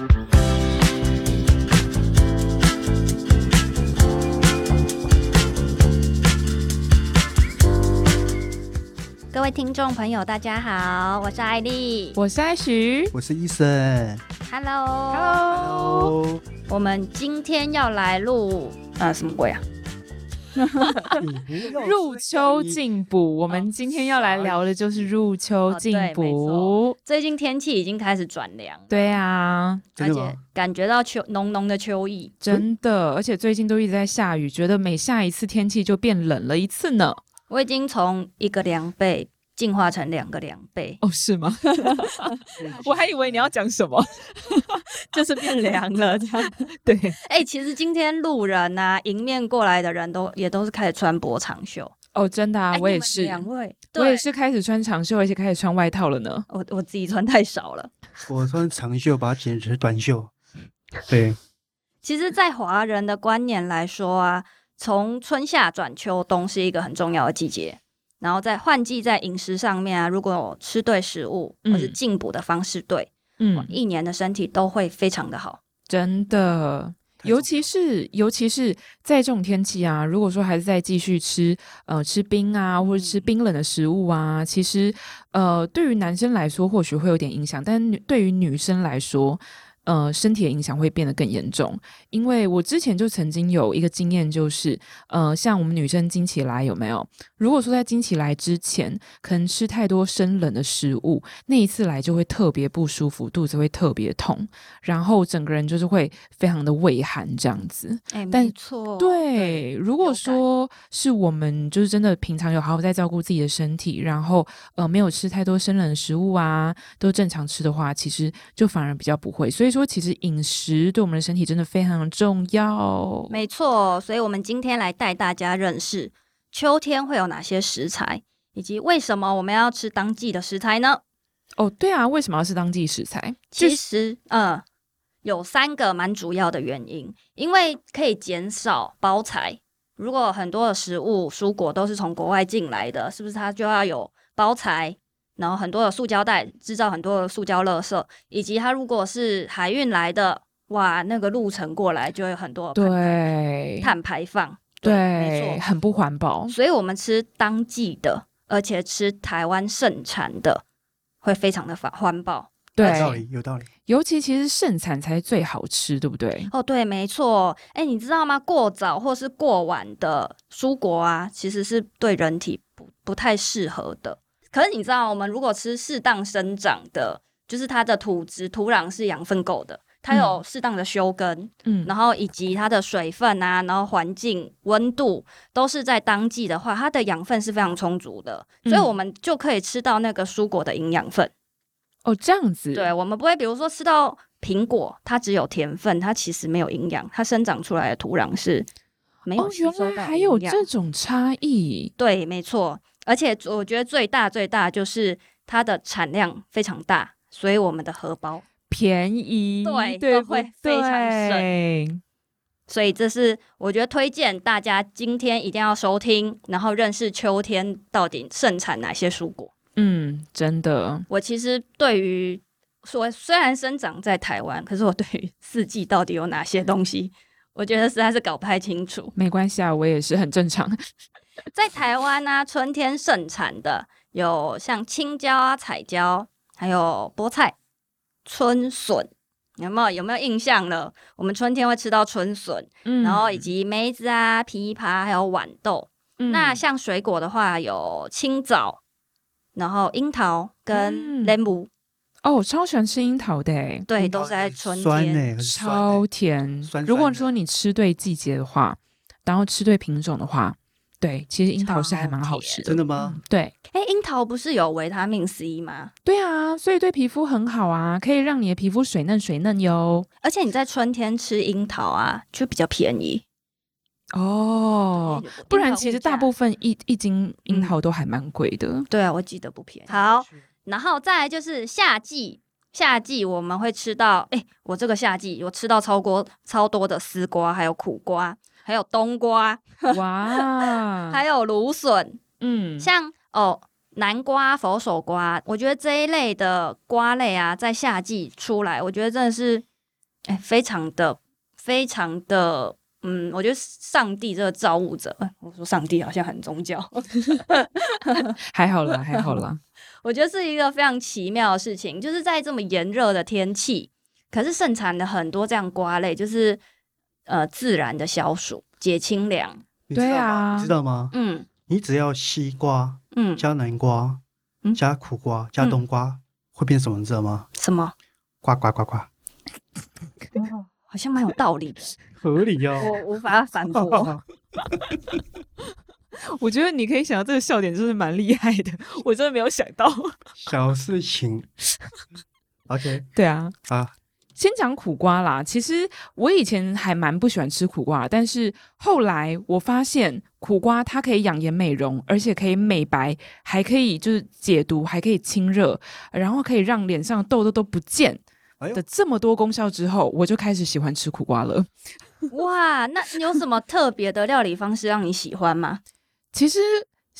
各位听众朋友，大家好，我是艾丽，我是艾许，我是医生。Hello，Hello，我们今天要来录啊什么鬼啊？入秋进补，我们今天要来聊的就是入秋进补。最近天气已经开始转凉，对啊，而且感觉到秋浓浓的秋意，真的，而且最近都一直在下雨，觉得每下一次天气就变冷了一次呢。我已经从一个凉被进化成两个两倍哦，是吗？我还以为你要讲什么，就是变凉了这样。对，哎、欸，其实今天路人啊，迎面过来的人都也都是开始穿薄长袖哦，真的啊，欸、我也是，两位，我也是开始穿长袖，而且开始穿外套了呢。我我自己穿太少了，我穿长袖把它剪成短袖。对，其实，在华人的观念来说啊，从春夏转秋冬是一个很重要的季节。然后在换季，在饮食上面啊，如果吃对食物，或是进补的方式对，嗯，一年的身体都会非常的好，真的。尤其是尤其是在这种天气啊，如果说还是在继续吃呃吃冰啊，或者吃冰冷的食物啊，其实呃对于男生来说或许会有点影响，但对于女生来说。呃，身体的影响会变得更严重，因为我之前就曾经有一个经验，就是呃，像我们女生经期来有没有？如果说在经期来之前，可能吃太多生冷的食物，那一次来就会特别不舒服，肚子会特别痛，然后整个人就是会非常的畏寒这样子。哎，但没错，对，如果说是我们就是真的平常有好好在照顾自己的身体，然后呃没有吃太多生冷的食物啊，都正常吃的话，其实就反而比较不会。所以。说，其实饮食对我们的身体真的非常重要。没错，所以我们今天来带大家认识秋天会有哪些食材，以及为什么我们要吃当季的食材呢？哦，对啊，为什么要吃当季食材？其实，嗯，有三个蛮主要的原因，因为可以减少包材。如果很多的食物、蔬果都是从国外进来的，是不是它就要有包材？然后很多的塑胶袋制造很多的塑胶垃圾，以及它如果是海运来的，哇，那个路程过来就会有很多对碳排放，对，对没错，很不环保。所以我们吃当季的，而且吃台湾盛产的，会非常的环环保。对，有道理，有道理。尤其其实盛产才最好吃，对不对？哦，对，没错。哎，你知道吗？过早或是过晚的蔬果啊，其实是对人体不不太适合的。可是你知道，我们如果吃适当生长的，就是它的土质、土壤是养分够的，它有适当的修根，嗯，然后以及它的水分啊，然后环境温度都是在当季的话，它的养分是非常充足的，所以我们就可以吃到那个蔬果的营养分。哦，这样子，对，我们不会，比如说吃到苹果，它只有甜分，它其实没有营养，它生长出来的土壤是没有。哦，原来还有这种差异，对，没错。而且我觉得最大最大就是它的产量非常大，所以我们的荷包便宜，对，对都会非常省。所以这是我觉得推荐大家今天一定要收听，然后认识秋天到底盛产哪些蔬果。嗯，真的。我其实对于说虽然生长在台湾，可是我对于四季到底有哪些东西，我觉得实在是搞不太清楚。没关系啊，我也是很正常。在台湾呢、啊，春天盛产的有像青椒啊、彩椒，还有菠菜、春笋，有没有有没有印象呢？我们春天会吃到春笋，嗯，然后以及梅子啊、枇杷，还有豌豆。嗯、那像水果的话，有青枣，然后樱桃跟莲雾、嗯。哦，我超喜欢吃樱桃的，对，都是在春天，酸欸、酸欸、超甜。酸酸如果说你吃对季节的话，然后吃对品种的话。对，其实樱桃是还蛮好吃的。真的吗？嗯、对，哎，樱桃不是有维他命 C 吗？对啊，所以对皮肤很好啊，可以让你的皮肤水嫩水嫩哟。而且你在春天吃樱桃啊，就比较便宜哦。不然其实大部分一一斤樱桃都还蛮贵的、嗯。对啊，我记得不便宜。好，然后再来就是夏季，夏季我们会吃到，哎，我这个夏季我吃到超多超多的丝瓜，还有苦瓜。还有冬瓜，哇，还有芦笋，嗯，像哦南瓜、佛手瓜，我觉得这一类的瓜类啊，在夏季出来，我觉得真的是哎，非常的非常的，嗯，我觉得上帝这个造物者，我说上帝好像很宗教，还好啦，还好啦。我觉得是一个非常奇妙的事情，就是在这么炎热的天气，可是盛产了很多这样瓜类，就是呃自然的消暑、解清凉。对啊，你知道吗？嗯，你只要西瓜，嗯，加南瓜，嗯，加苦瓜，加冬瓜，嗯、会变什么？你知道吗？什么？呱呱呱呱。哦，好像蛮有道理的，合理哦。我无法反驳。我觉得你可以想到这个笑点，真是蛮厉害的。我真的没有想到。小事情。OK。对啊。啊。先讲苦瓜啦。其实我以前还蛮不喜欢吃苦瓜，但是后来我发现苦瓜它可以养颜美容，而且可以美白，还可以就是解毒，还可以清热，然后可以让脸上痘痘都不见的这么多功效之后，我就开始喜欢吃苦瓜了。哇，那你有什么特别的料理方式让你喜欢吗？其实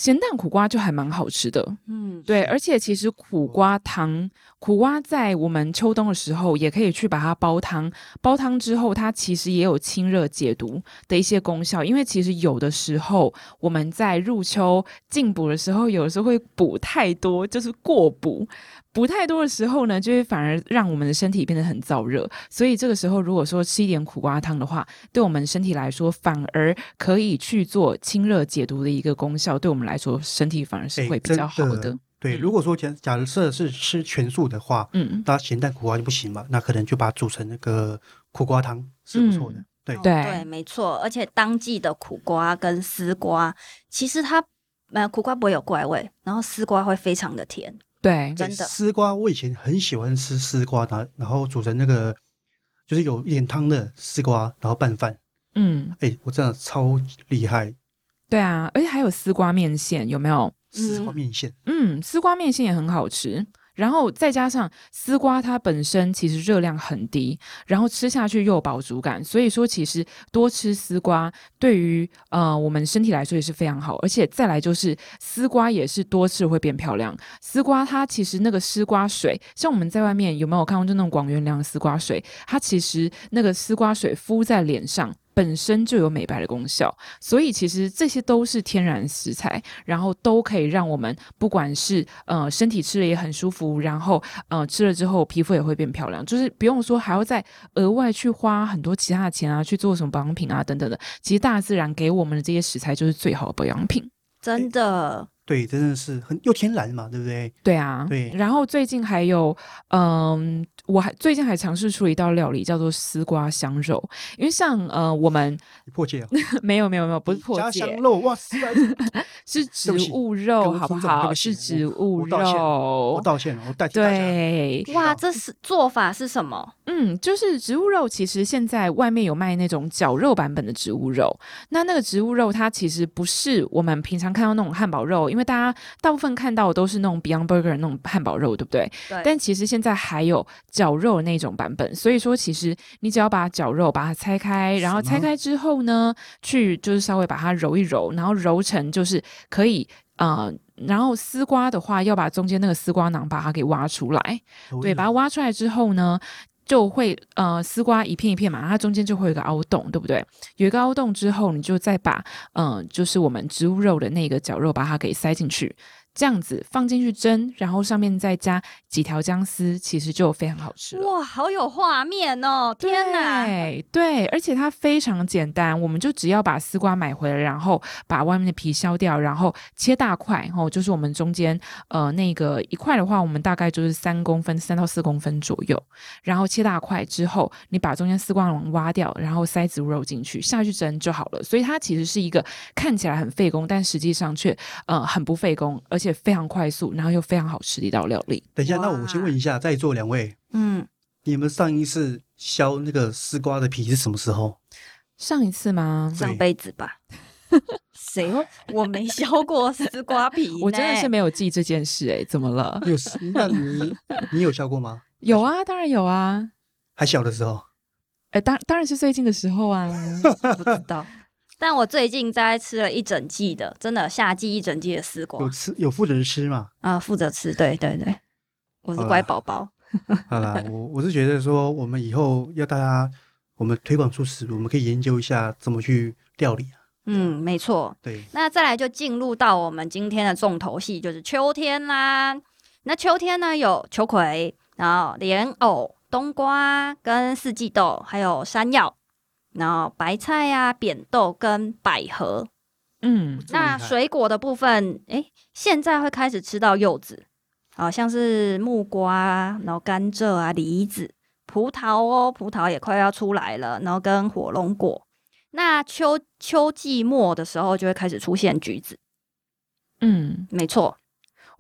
咸蛋苦瓜就还蛮好吃的，嗯，对，而且其实苦瓜汤，苦瓜在我们秋冬的时候也可以去把它煲汤，煲汤之后它其实也有清热解毒的一些功效，因为其实有的时候我们在入秋进补的时候，有的时候会补太多，就是过补。补太多的时候呢，就会反而让我们的身体变得很燥热。所以这个时候，如果说吃一点苦瓜汤的话，对我们身体来说，反而可以去做清热解毒的一个功效。对我们来说，身体反而是会比较好的。的对，如果说假假设是吃全素的话，嗯，那咸蛋苦瓜就不行嘛，那可能就把它煮成那个苦瓜汤是不错的。嗯、对对对，没错。而且当季的苦瓜跟丝瓜，其实它呃苦瓜不会有怪味，然后丝瓜会非常的甜。对，真的丝瓜，我以前很喜欢吃丝瓜，然然后煮成那个，就是有一点汤的丝瓜，然后拌饭。嗯，哎，我真的超厉害。对啊，而且还有丝瓜面线，有没有？丝瓜面线，嗯，丝瓜面线也很好吃。然后再加上丝瓜，它本身其实热量很低，然后吃下去又有饱足感，所以说其实多吃丝瓜对于呃我们身体来说也是非常好。而且再来就是丝瓜也是多吃会变漂亮。丝瓜它其实那个丝瓜水，像我们在外面有没有看过就那种广元凉丝瓜水？它其实那个丝瓜水敷在脸上。本身就有美白的功效，所以其实这些都是天然食材，然后都可以让我们不管是呃身体吃了也很舒服，然后呃吃了之后皮肤也会变漂亮，就是不用说还要再额外去花很多其他的钱啊去做什么保养品啊等等的。其实大自然给我们的这些食材就是最好的保养品，真的。对，真的是很又天然嘛，对不对？对啊，对。然后最近还有，嗯，我还最近还尝试出了一道料理，叫做丝瓜香肉。因为像呃，我们破戒 啊？没有没有没有，不是破戒。香肉哇塞，是 植物肉，好不好？是植物肉。我道歉了，我代替对，哇，这是做法是什么？嗯，就是植物肉。其实现在外面有卖那种绞肉版本的植物肉。那那个植物肉，它其实不是我们平常看到那种汉堡肉，因为因为大家大部分看到的都是那种 Beyond Burger 那种汉堡肉，对不对？对。但其实现在还有绞肉那种版本，所以说其实你只要把绞肉把它拆开，然后拆开之后呢，去就是稍微把它揉一揉，然后揉成就是可以呃，然后丝瓜的话要把中间那个丝瓜囊把它给挖出来，对，把它挖出来之后呢。就会呃丝瓜一片一片嘛，它中间就会有一个凹洞，对不对？有一个凹洞之后，你就再把嗯、就是我们植物肉的那个绞肉，把它给塞进去。这样子放进去蒸，然后上面再加几条姜丝，其实就非常好吃。哇，好有画面哦！天哪，对，对，而且它非常简单，我们就只要把丝瓜买回来，然后把外面的皮削掉，然后切大块，然后就是我们中间呃那个一块的话，我们大概就是三公分，三到四公分左右，然后切大块之后，你把中间丝瓜瓤挖掉，然后塞植物肉进去下去蒸就好了。所以它其实是一个看起来很费工，但实际上却呃很不费工，而且。非常快速，然后又非常好吃的一道料理。等一下，那我先问一下，在座两位，嗯，你们上一次削那个丝瓜的皮是什么时候？上一次吗？上辈子吧。谁？我没削过丝瓜皮，我真的是没有记这件事。哎，怎么了？有？那你你有削过吗？有啊，当然有啊。还小的时候？哎，当当然是最近的时候啊。不知道。但我最近在吃了一整季的，真的夏季一整季的丝瓜，有吃有负责吃吗？啊，负责吃，对对对，我是乖宝宝。好啦，我我是觉得说，我们以后要大家，我们推广出食，我们可以研究一下怎么去料理。嗯，没错。对，那再来就进入到我们今天的重头戏，就是秋天啦。那秋天呢，有秋葵，然后莲藕、冬瓜跟四季豆，还有山药，然后白菜呀、啊、扁豆跟百合。嗯，那水果的部分，哎，现在会开始吃到柚子，好像是木瓜，然后甘蔗啊、梨子、葡萄哦，葡萄也快要出来了，然后跟火龙果。那秋秋季末的时候就会开始出现橘子，嗯，没错。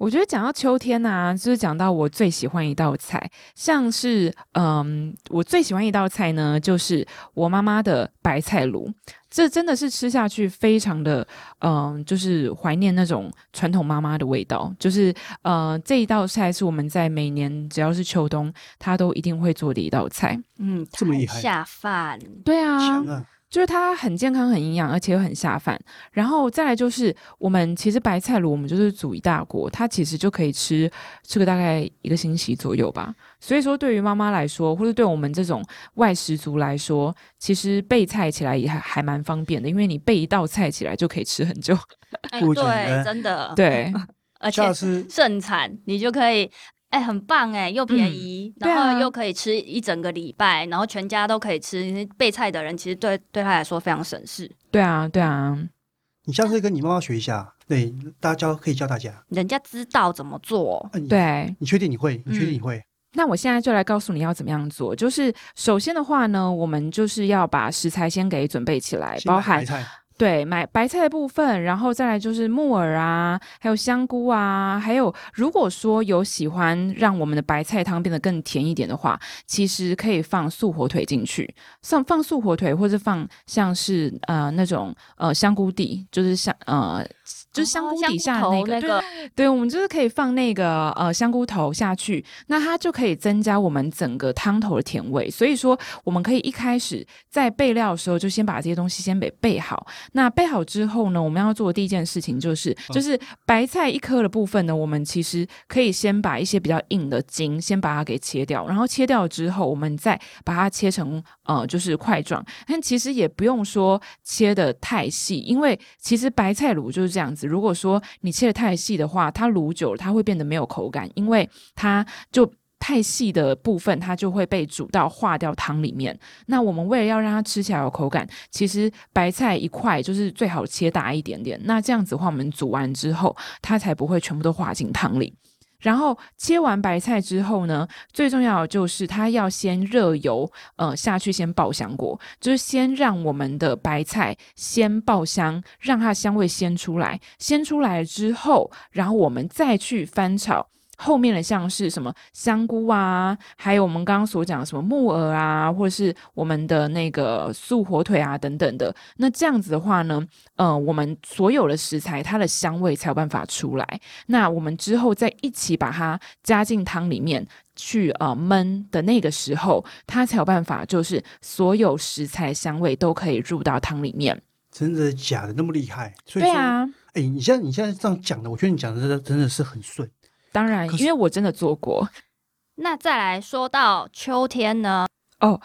我觉得讲到秋天啊，就是讲到我最喜欢一道菜，像是嗯，我最喜欢一道菜呢，就是我妈妈的白菜卤。这真的是吃下去非常的嗯，就是怀念那种传统妈妈的味道。就是呃，这一道菜是我们在每年只要是秋冬，她都一定会做的一道菜。嗯，这么厉害，下饭。对啊。就是它很健康、很营养，而且又很下饭。然后再来就是，我们其实白菜卤，我们就是煮一大锅，它其实就可以吃吃个大概一个星期左右吧。所以说，对于妈妈来说，或者对我们这种外食族来说，其实备菜起来也还还蛮方便的，因为你备一道菜起来就可以吃很久。哎，对，真的，对，而且盛产，你就可以。哎、欸，很棒哎，又便宜，嗯，然后又可以吃一整个礼拜，啊，然后全家都可以吃。备菜的人其实对对他来说非常省事。对啊，对啊。你下次跟你妈妈学一下，对，大家教可以教大家。人家知道怎么做。对，你确定你会？你确定你会？嗯，那我现在就来告诉你要怎么样做。就是首先的话呢，我们就是要把食材先给准备起来，包含。对，买白菜的部分，然后再来就是木耳啊，还有香菇啊，还有如果说有喜欢让我们的白菜汤变得更甜一点的话，其实可以放素火腿进去，放放素火腿，或者放像是呃那种呃香菇地，就是像呃。就是香菇底下的那个，哦、那个对，对，我们就是可以放那个呃香菇头下去，那它就可以增加我们整个汤头的甜味。所以说，我们可以一开始在备料的时候就先把这些东西先给备好。那备好之后呢，我们要做的第一件事情就是，就是白菜一颗的部分呢，我们其实可以先把一些比较硬的筋先把它给切掉，然后切掉之后，我们再把它切成呃就是块状。但其实也不用说切的太细，因为其实白菜卤就是这样这样子。如果说你切的太细的话，它卤久了它会变得没有口感，因为它就太细的部分它就会被煮到化掉汤里面。那我们为了要让它吃起来有口感，其实白菜一块就是最好切大一点点。那这样子的话，我们煮完之后它才不会全部都化进汤里。然后切完白菜之后呢，最重要的就是它要先热油，呃下去先爆香锅，就是先让我们的白菜先爆香，让它香味先出来，先出来之后，然后我们再去翻炒。后面的像是什么香菇啊，还有我们刚刚所讲的什么木耳啊，或者是我们的那个素火腿啊等等的。那这样子的话呢，呃，我们所有的食材它的香味才有办法出来。那我们之后再一起把它加进汤里面去呃焖的那个时候，它才有办法就是所有食材香味都可以入到汤里面。真的假的那么厉害？所以，对啊，哎，你现在你现在这样讲的，我觉得你讲的真的真的是很顺。当然，因为我真的做过。那再来说到秋天呢？哦。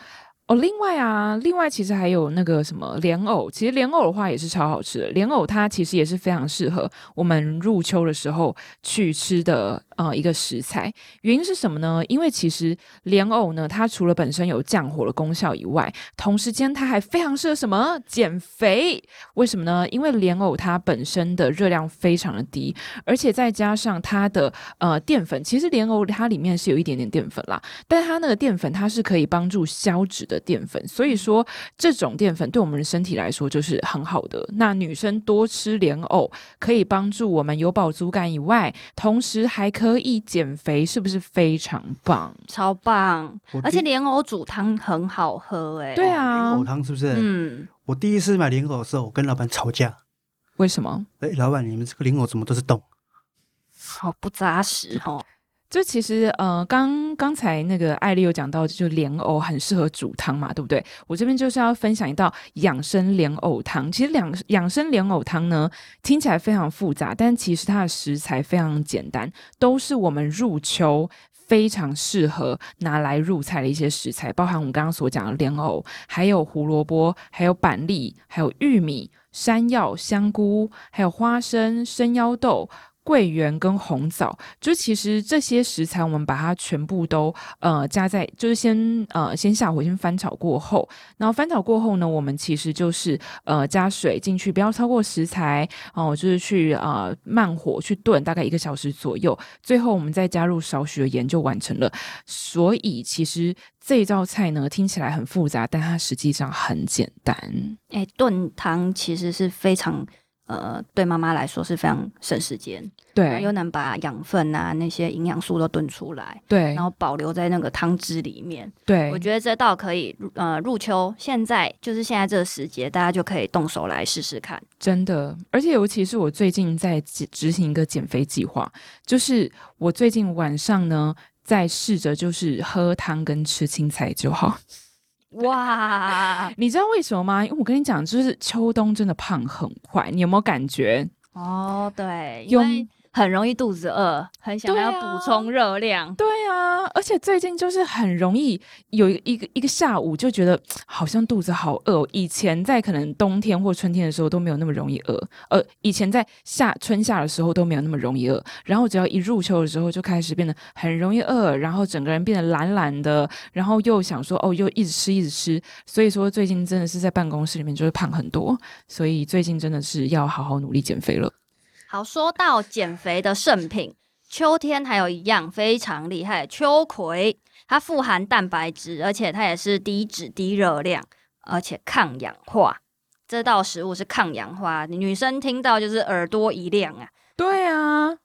哦，另外啊，另外其实还有那个什么莲藕，其实莲藕的话也是超好吃的。莲藕它其实也是非常适合我们入秋的时候去吃的呃一个食材。原因是什么呢？因为其实莲藕呢，它除了本身有降火的功效以外，同时间它还非常适合什么减肥？为什么呢？因为莲藕它本身的热量非常的低，而且再加上它的呃淀粉，其实莲藕它里面是有一点点淀粉啦，但它那个淀粉它是可以帮助消脂的。淀粉，所以说这种淀粉对我们的身体来说就是很好的。那女生多吃莲藕，可以帮助我们有饱足感以外，同时还可以减肥，是不是非常棒？超棒！而且莲藕煮汤很好喝，欸，哎，对啊，莲藕汤是不是？嗯，我第一次买莲藕的时候，我跟老板吵架，为什么？哎，老板，你们这个莲藕怎么都是洞？好不扎实哦。就其实，呃，刚刚才那个艾莉有讲到，就莲藕很适合煮汤嘛，对不对？我这边就是要分享一道养生莲藕汤。其实两养生莲藕汤呢，听起来非常复杂，但其实它的食材非常简单，都是我们入秋非常适合拿来入菜的一些食材，包含我们刚刚所讲的莲藕，还有胡萝卜，还有板栗，还有玉米、山药、香菇，还有花生、生腰豆。桂圆跟红枣，就其实这些食材，我们把它全部都呃加在，就是先呃先下火，先翻炒过后，然后翻炒过后呢，我们其实就是呃加水进去，不要超过食材哦，就是去呃慢火去炖大概一个小时左右，最后我们再加入少许的盐就完成了。所以其实这道菜呢听起来很复杂，但它实际上很简单。哎，炖汤其实是非常。呃，对妈妈来说是非常省时间，对，又能把养分啊那些营养素都炖出来，对，然后保留在那个汤汁里面，对，我觉得这道可以，呃，入秋现在就是现在这个时节，大家就可以动手来试试看，真的，而且尤其是我最近在执行一个减肥计划，就是我最近晚上呢在试着就是喝汤跟吃青菜就好。哇，你知道为什么吗？因为我跟你讲，就是秋冬真的胖很快，你有没有感觉？哦，对，因为很容易肚子饿，很想要补充热量。对啊，而且最近就是很容易有一个一个一个下午就觉得好像肚子好饿。以前在可能冬天或春天的时候都没有那么容易饿，呃，以前在夏春夏的时候都没有那么容易饿。然后只要一入秋的时候就开始变得很容易饿，然后整个人变得懒懒的，然后又想说哦，又一直吃一直吃。所以说最近真的是在办公室里面就是胖很多，所以最近真的是要好好努力减肥了。好，说到减肥的圣品，秋天还有一样非常厉害，秋葵，它富含蛋白质，而且它也是低脂低热量，而且抗氧化。这道食物是抗氧化，女生听到就是耳朵一亮啊。对啊，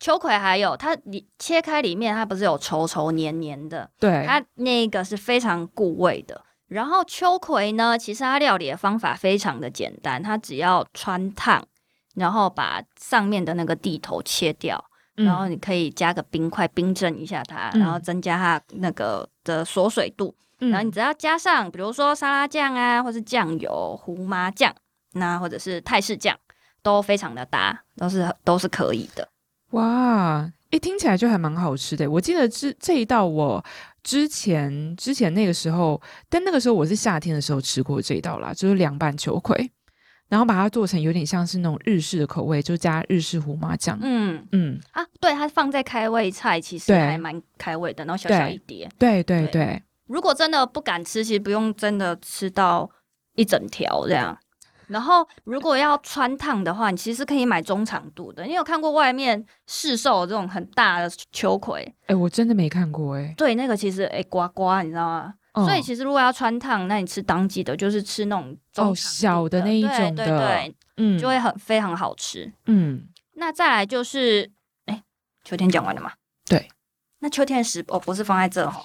秋葵还有它里切开里面，它不是有稠稠黏黏的，对，它那个是非常固胃的。然后秋葵呢，其实它料理的方法非常的简单，它只要穿烫。然后把上面的那个地头切掉，嗯、然后你可以加个冰块冰镇一下它，嗯、然后增加它那个的锁水度。嗯、然后你只要加上，比如说沙拉酱啊，或是酱油、胡麻酱，那或者是泰式酱，都非常的搭，都是都是可以的。哇，一听起来就还蛮好吃的。我记得这这一道我之前之前那个时候，但那个时候我是夏天的时候吃过这一道啦，就是凉拌秋葵。然后把它做成有点像是那种日式的口味，就加日式胡麻酱。嗯嗯啊，对，它放在开胃菜，其实还蛮开胃的。然后小小一碟，对对对，对。如果真的不敢吃，其实不用真的吃到一整条这样。然后如果要穿烫的话，你其实可以买中长度的。你有看过外面市售这种很大的秋葵？哎，我真的没看过哎。对，那个其实哎呱呱，你知道吗？所以其实如果要穿烫，那你吃当季的，就是吃那种中哦小的那一种的，对对对，嗯，就会很非常好吃。嗯，那再来就是，哎，秋天讲完了吗？对，那秋天的食哦不是放在这哈，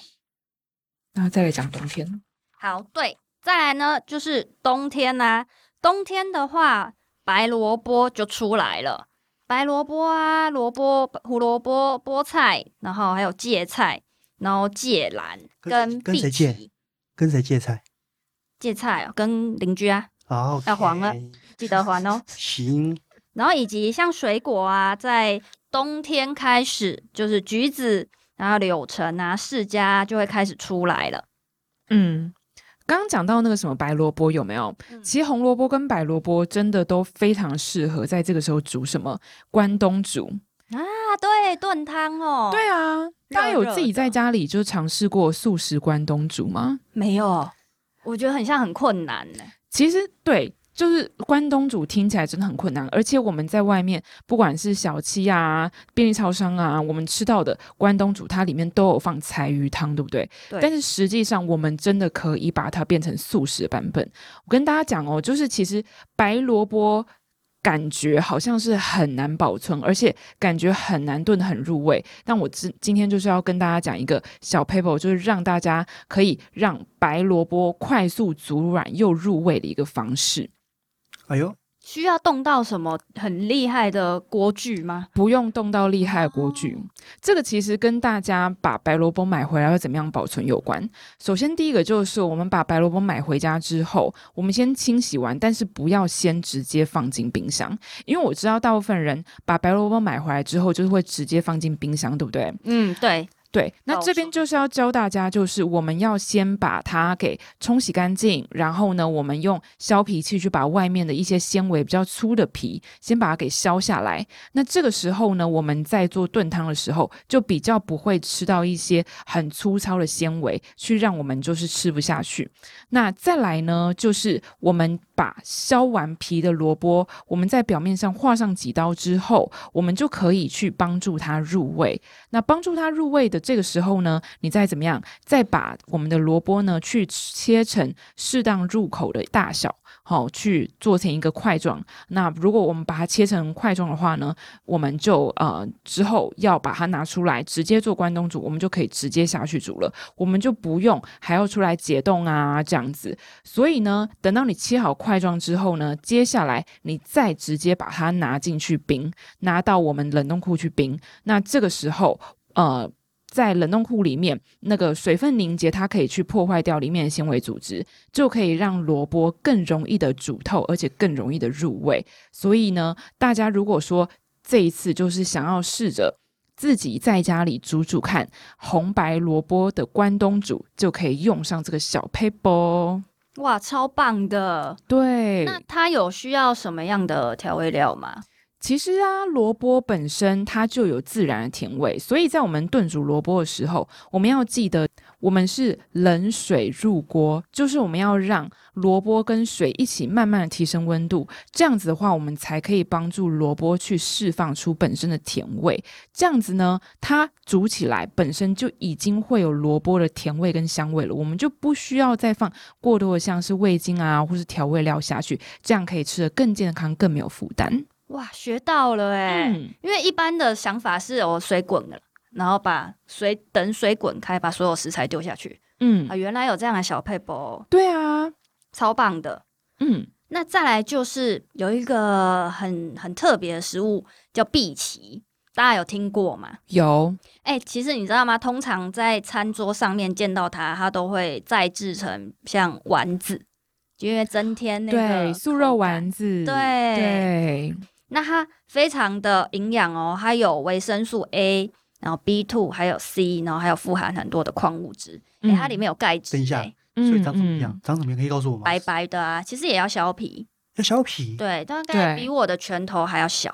那再来讲冬天。好，对，再来呢就是冬天呐、啊，冬天的话白萝卜就出来了，白萝卜啊，萝卜、胡萝卜、菠菜，然后还有芥菜。然后芥蓝跟跟谁借？跟谁借菜？借菜哦，跟邻居啊。好，要还了，记得还哦。行。然后以及像水果啊，在冬天开始，就是橘子，然后柳橙啊、释迦就会开始出来了。嗯，刚刚讲到那个什么白萝卜有没有？嗯、其实红萝卜跟白萝卜真的都非常适合在这个时候煮什么关东煮啊？对，炖汤哦。对啊。大家有自己在家里就尝试过素食关东煮吗？没有，我觉得很像很困难呢。其实对，就是关东煮听起来真的很困难，而且我们在外面不管是小七啊、便利超商啊，我们吃到的关东煮，它里面都有放柴鱼汤，对不对？对。但是实际上，我们真的可以把它变成素食版本。我跟大家讲哦，就是其实白萝卜。感觉好像是很难保存，而且感觉很难炖得很入味。但我今今天就是要跟大家讲一个小 paper，就是让大家可以让白萝卜快速煮软又入味的一个方式。哎呦！需要动到什么很厉害的锅具吗？不用动到厉害的锅具，哦、这个其实跟大家把白萝卜买回来要怎么样保存有关。首先，第一个就是我们把白萝卜买回家之后，我们先清洗完，但是不要先直接放进冰箱，因为我知道大部分人把白萝卜买回来之后就是会直接放进冰箱，对不对？嗯，对。对，那这边就是要教大家，就是我们要先把它给冲洗干净，然后呢，我们用削皮器去把外面的一些纤维比较粗的皮先把它给削下来。那这个时候呢，我们在做炖汤的时候，就比较不会吃到一些很粗糙的纤维，去让我们就是吃不下去。那再来呢，就是我们把削完皮的萝卜，我们在表面上划上几刀之后，我们就可以去帮助它入味。那帮助它入味的。这个时候呢，你再怎么样，再把我们的萝卜呢去切成适当入口的大小，好，去做成一个块状。那如果我们把它切成块状的话呢，我们就呃之后要把它拿出来直接做关东煮，我们就可以直接下去煮了，我们就不用还要出来解冻啊这样子。所以呢，等到你切好块状之后呢，接下来你再直接把它拿进去冰，拿到我们冷冻库去冰。那这个时候，呃。在冷冻库里面，那个水分凝结，它可以去破坏掉里面的纤维组织，就可以让萝卜更容易的煮透，而且更容易的入味。所以呢，大家如果说这一次就是想要试着自己在家里煮煮看红白萝卜的关东煮，就可以用上这个小 paper。哇，超棒的！对，那它有需要什么样的调味料吗？其实啊，萝卜本身它就有自然的甜味，所以在我们炖煮萝卜的时候，我们要记得，我们是冷水入锅，就是我们要让萝卜跟水一起慢慢的提升温度，这样子的话，我们才可以帮助萝卜去释放出本身的甜味。这样子呢，它煮起来本身就已经会有萝卜的甜味跟香味了，我们就不需要再放过多的像是味精啊或是调味料下去，这样可以吃得更健康，更没有负担。哇，学到了哎！嗯、因为一般的想法是我水滚了，然后把水等水滚开，把所有食材丢下去。嗯啊，原来有这样的小配博。对啊，超棒的。嗯，那再来就是有一个很很特别的食物叫碧琪，大家有听过吗？有。哎、欸，其实你知道吗？通常在餐桌上面见到它，它都会再制成像丸子，因为增添那个对素肉丸子。对对。对那它非常的营养哦，它有维生素 A，然后 B two，还有 C，然后还有富含很多的矿物质。哎、嗯，它里面有钙质。等一下，所以长什么样？长什么样？可以告诉我吗？白白的啊，其实也要削皮。要削皮？对，大概比我的拳头还要小。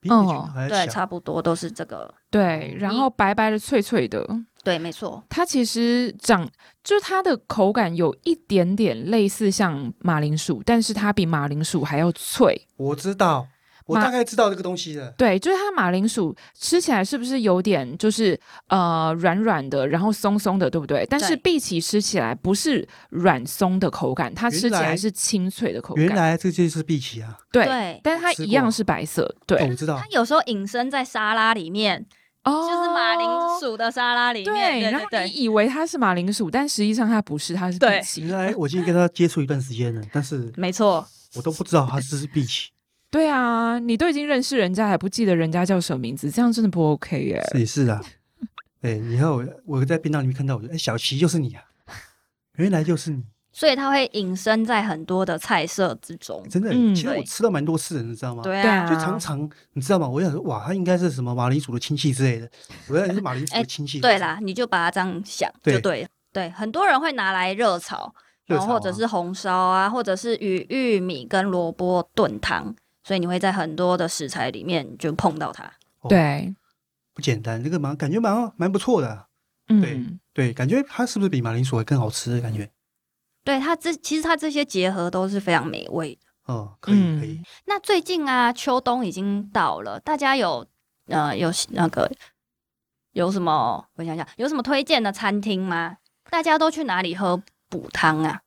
比你的拳头还要小。对，差不多都是这个。对，然后白白的、脆脆的。对，没错。它其实长，就是它的口感有一点点类似像马铃薯，但是它比马铃薯还要脆。我知道。我大概知道这个东西的，对，就是它马铃薯吃起来是不是有点就是呃软软的，然后松松的，对不对？但是碧琪吃起来不是软松的口感，它吃起来是清脆的口感。原来这就是碧琪啊，对，对但是它一样是白色，对，我知道。它有时候隐身在沙拉里面，哦，就是马铃薯的沙拉里面，对，对，对，然后你以为它是马铃薯，但实际上它不是，它是碧琪。原来我今天跟它接触一段时间了，但是没错，我都不知道它是荸荠。对啊，你都已经认识人家，还不记得人家叫什么名字，这样真的不 OK 耶。是是啊，哎，以后我我在频道里面看到，我说，哎，小琪就是你啊，原来就是你。所以它会隐身在很多的菜色之中。真的，嗯、其实我吃到蛮多次的，你知道吗？对啊，就常常你知道吗？我想说，哇，他应该是什么马铃薯的亲戚之类的。我要是马铃薯的亲戚。对啦，你就把它这样想就对了。对，很多人会拿来热炒，然后或者是红烧啊，或者是与玉米跟萝卜炖汤。所以你会在很多的食材里面就碰到它，对，不简单，这个蛮感觉蛮蛮不错的，嗯，对对，感觉它是不是比马铃薯会更好吃的感觉？对，它这其实它这些结合都是非常美味的，哦，可以可以。那最近啊，秋冬已经到了，大家有呃有那个有什么？我想想，有什么推荐的餐厅吗？大家都去哪里喝补汤啊？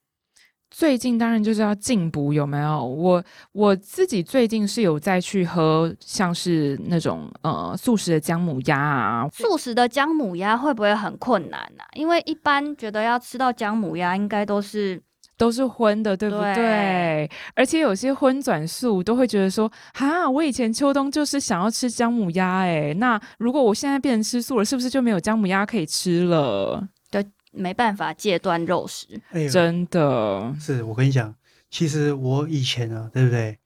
最近当然就是要进补，有没有？我我自己最近是有再去喝，像是那种呃素食的姜母鸭啊。素食的姜母鸭会不会很困难啊？因为一般觉得要吃到姜母鸭，应该都是都是荤的，对不对？对，而且有些荤转素都会觉得说，哈，我以前秋冬就是想要吃姜母鸭，哎，那如果我现在变成吃素了，是不是就没有姜母鸭可以吃了？没办法戒断肉食，哎、真的是我跟你讲，其实我以前啊，对不对？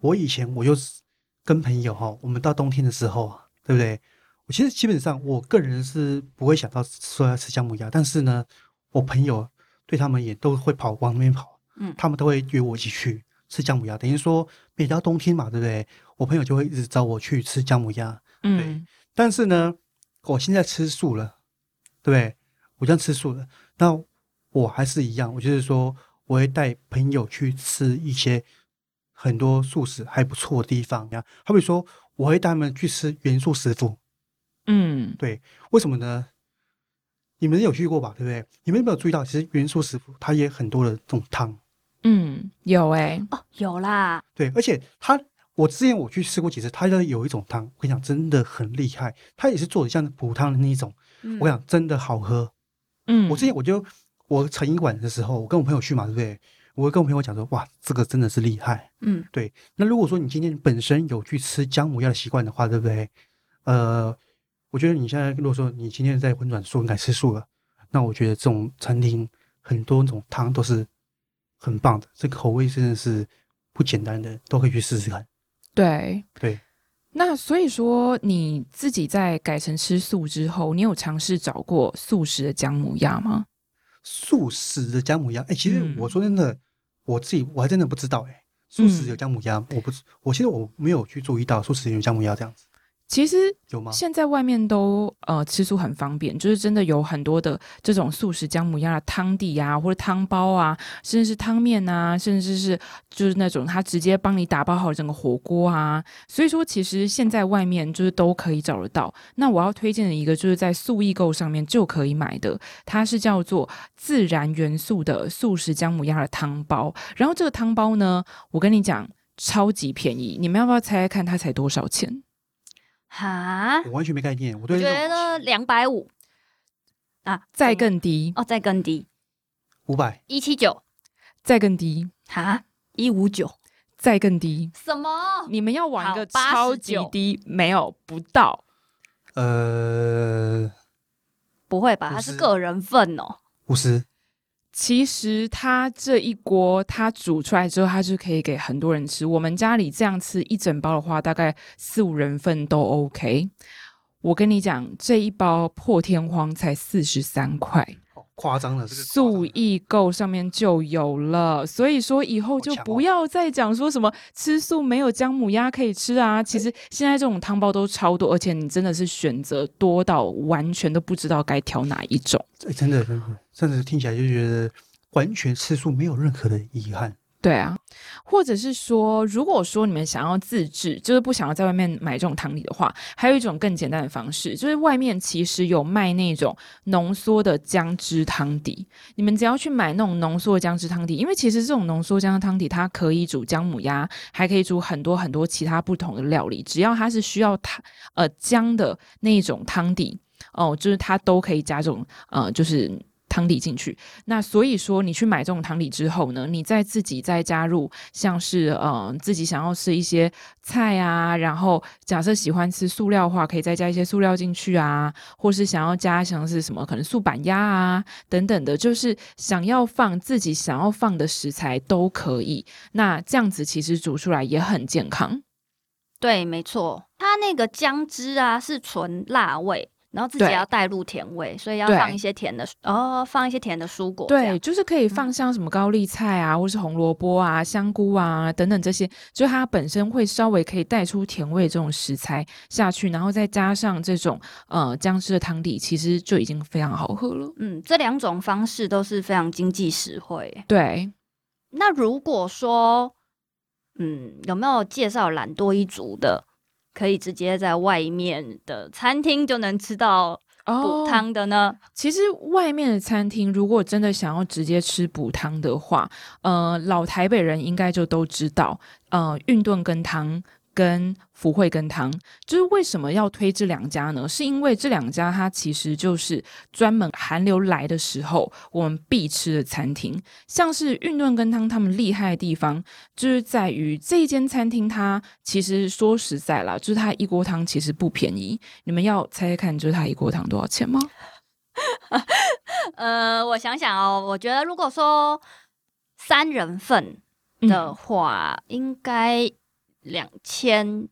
我以前我就是跟朋友哈，我们到冬天的时候啊，对不对？我其实基本上我个人是不会想到说要吃姜母鸭，但是呢，我朋友对他们也都会跑往那边跑，嗯，他们都会约我一起去吃姜母鸭。等于说每到冬天嘛，对不对？我朋友就会一直找我去吃姜母鸭，嗯，对。但是呢，我现在吃素了，对不对？我这样吃素的，那我还是一样，我就是说我会带朋友去吃一些很多素食还不错的地方，好比说我会带他们去吃元素食府，嗯，对，为什么呢？你们有去过吧？对不对？你们有没有注意到，其实元素食府它也很多的这种汤，嗯，有哎、欸，哦，有啦，对，而且它，我之前我去吃过几次，它就有一种汤，我跟你讲，真的很厉害，它也是做的像补汤的那一种，嗯、我跟你讲真的好喝。嗯，我之前我就我成一馆的时候，我跟我朋友去嘛，对不对？我会跟我朋友讲说，哇，这个真的是厉害。嗯，对。那如果说你今天本身有去吃姜母鸭的习惯的话，对不对？呃，我觉得你现在如果说你今天在荤转素，你改吃素了，那我觉得这种餐厅很多种汤都是很棒的，这个口味真的是不简单的，都可以去试试看。对对。那所以说，你自己在改成吃素之后，你有尝试找过素食的姜母鸭吗？素食的姜母鸭，哎、欸，其实我说真的，嗯、我自己我还真的不知道、欸，哎，素食有姜母鸭，我不，我其实我没有去注意到素食有姜母鸭这样子。其实有吗？现在外面都呃吃素很方便，就是真的有很多的这种素食姜母鸭的汤底啊，或者汤包啊，甚至是汤面啊，甚至是就是那种他直接帮你打包好整个火锅啊。所以说，其实现在外面就是都可以找得到。那我要推荐的一个就是在素易购上面就可以买的，它是叫做自然元素的素食姜母鸭的汤包。然后这个汤包呢，我跟你讲超级便宜，你们要不要猜猜看它才多少钱？哈，我完全没概念。我觉得两百五啊，再更低哦，再更低，五百一七九，再更低，哈，一五九，再更低，什么？你们要玩一个超级低？没有，不到。呃，不会吧？它是个人份哦，五十。其实它这一锅，它煮出来之后，它就可以给很多人吃。我们家里这样吃一整包的话，大概四五人份都 OK。我跟你讲，这一包破天荒才四十三块。夸张了，素易购上面就有了，所以说以后就不要再讲说什么吃素没有姜母鸭可以吃啊。其实现在这种汤包都超多，而且你真的是选择多到完全都不知道该挑哪一种。欸、真的，真的，甚至听起来就觉得完全吃素没有任何的遗憾。对啊，或者是说，如果说你们想要自制，就是不想要在外面买这种汤底的话，还有一种更简单的方式，就是外面其实有卖那种浓缩的姜汁汤底。你们只要去买那种浓缩的姜汁汤底，因为其实这种浓缩姜汤底它可以煮姜母鸭，还可以煮很多很多其他不同的料理，只要它是需要它呃姜的那一种汤底哦，就是它都可以加这种呃就是。汤底进去，那所以说你去买这种汤底之后呢，你再自己再加入，像是呃自己想要吃一些菜啊，然后假设喜欢吃素料的话，可以再加一些素料进去啊，或是想要加像是什么可能素板鸭啊等等的，就是想要放自己想要放的食材都可以。那这样子其实煮出来也很健康。对，没错，它那个姜汁啊是纯辣味。然后自己要带入甜味，所以要放一些甜的哦，放一些甜的蔬果。对，就是可以放像什么高丽菜啊，嗯、或是红萝卜啊、香菇啊等等这些，就它本身会稍微可以带出甜味这种食材下去，然后再加上这种呃姜汁的汤底，其实就已经非常好喝了。嗯，这两种方式都是非常经济实惠。对，那如果说嗯，有没有介绍懒多一族的？可以直接在外面的餐厅就能吃到补汤的呢？哦，其实外面的餐厅如果真的想要直接吃补汤的话，呃，老台北人应该就都知道，呃，运炖羹汤。跟福慧羹汤，就是为什么要推这两家呢？是因为这两家它其实就是专门寒流来的时候我们必吃的餐厅。像是运顿羹汤，他们厉害的地方就是在于这一间餐厅，它其实说实在啦，就是它一锅汤其实不便宜。你们要猜猜看，就是它一锅汤多少钱吗？呃，我想想哦，我觉得如果说三人份的话，嗯、应该。两千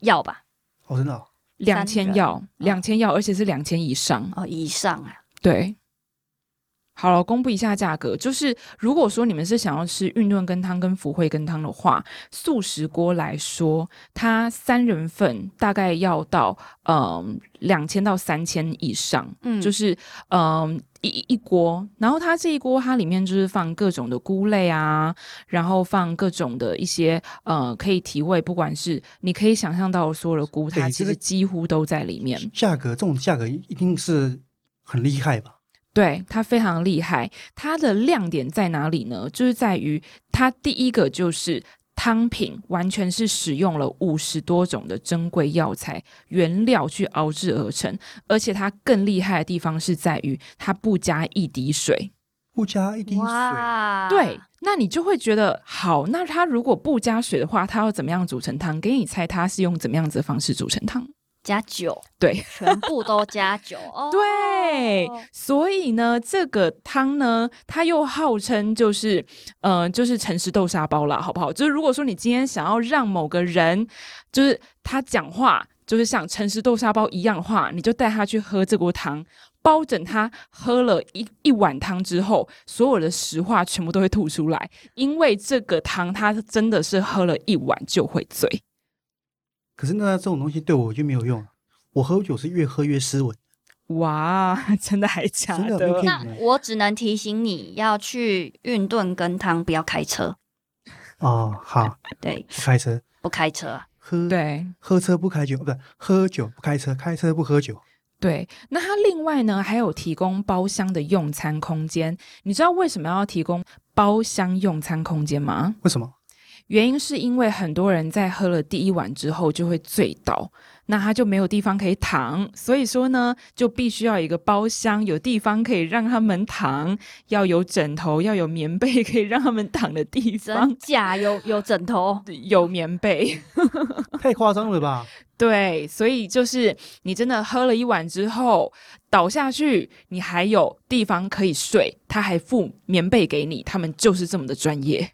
要吧？哦，真的、哦？两千要，两千要，而且是两千以上哦，以上啊，对。好了，公布一下价格，就是如果说你们是想要吃运顿羹汤跟福慧羹汤的话，素食锅来说，它三人份大概要到嗯两千到三千以上，嗯，就是嗯一一锅，然后它这一锅它里面就是放各种的菇类啊，然后放各种的一些呃可以提味，不管是你可以想象到的所有的菇，它其实几乎都在里面。价格这种价格一定是很厉害吧？对，它非常厉害，它的亮点在哪里呢？就是在于它第一个就是汤品完全是使用了五十多种的珍贵药材原料去熬制而成，而且它更厉害的地方是在于它不加一滴水，不加一滴水。对，那你就会觉得好，那它如果不加水的话，它要怎么样煮成汤？给你猜，它是用怎么样子的方式煮成汤？加酒，对，全部都加酒。哦、对，所以呢，这个汤呢，它又号称就是，嗯、呃，就是诚实豆沙包啦，好不好？就是如果说你今天想要让某个人，就是他讲话就是像诚实豆沙包一样的话，你就带他去喝这锅汤，包准他喝了一一碗汤之后，所有的实话全部都会吐出来，因为这个汤他真的是喝了一碗就会醉。可是那这种东西对我就没有用，我喝酒是越喝越斯文。哇，真的还假的？的那我只能提醒你要去运顿跟汤，不要开车。哦，好，对，不开车，不开车，喝对，喝车不开酒，不是喝酒不开车，开车不喝酒。对，那它另外呢还有提供包厢的用餐空间。你知道为什么要提供包厢用餐空间吗？为什么？原因是因为很多人在喝了第一碗之后就会醉倒，那他就没有地方可以躺，所以说呢，就必须要有一个包厢，有地方可以让他们躺，要有枕头，要有棉被可以让他们躺的地方。真假有有枕头，有棉被，太夸张了吧？对，所以就是你真的喝了一碗之后倒下去，你还有地方可以睡，他还附棉被给你，他们就是这么的专业。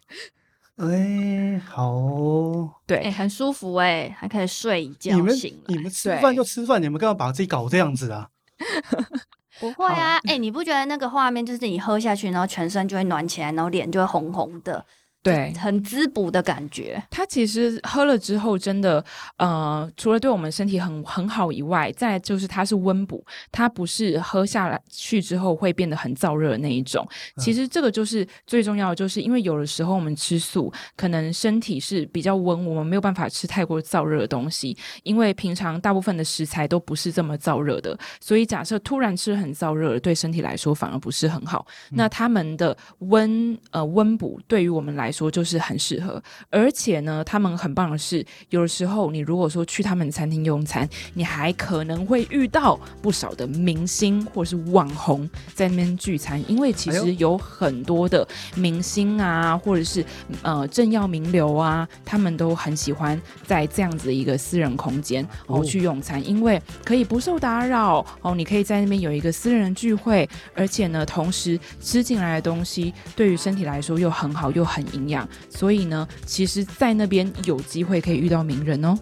哎，好、哦，对，哎，很舒服哎，还可以睡一觉醒了。你们吃饭就吃饭，你们干嘛把自己搞这样子啊？不会啊，哎，你不觉得那个画面就是你喝下去，然后全身就会暖起来，然后脸就会红红的？对，很滋补的感觉。它其实喝了之后，真的，呃，除了对我们身体很很好以外，再就是它是温补，它不是喝下来去之后会变得很燥热的那一种。其实这个就是最重要的，就是因为有的时候我们吃素，可能身体是比较温，我们没有办法吃太过燥热的东西，因为平常大部分的食材都不是这么燥热的，所以假设突然吃很燥热，对身体来说反而不是很好。嗯、那他们的温呃温补对于我们来说就是很适合，而且呢，他们很棒的是，有的时候你如果说去他们餐厅用餐，你还可能会遇到不少的明星或是网红在那边聚餐，因为其实有很多的明星啊，或者是呃政要名流啊，他们都很喜欢在这样子的一个私人空间哦去用餐，因为可以不受打扰哦，你可以在那边有一个私人聚会，而且呢，同时吃进来的东西对于身体来说又很好，又很营。营养，所以呢，其实，在那边有机会可以遇到名人哦。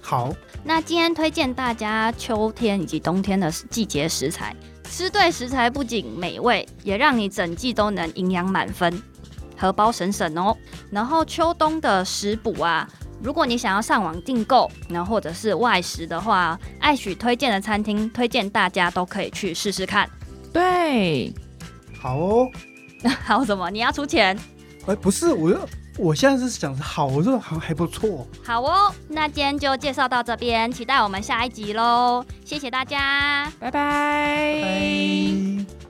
好，那今天推荐大家秋天以及冬天的季节食材，吃对食材不仅美味，也让你整季都能营养满分，荷包省省哦。然后秋冬的食补啊，如果你想要上网订购，然后或者是外食的话，艾许推荐的餐厅，推荐大家都可以去试试看。对，好哦。好什么？你要出钱？哎，不是，我我现在是想着好，热好像还不错。好哦，那今天就介绍到这边，期待我们下一集喽！谢谢大家，拜拜。拜拜。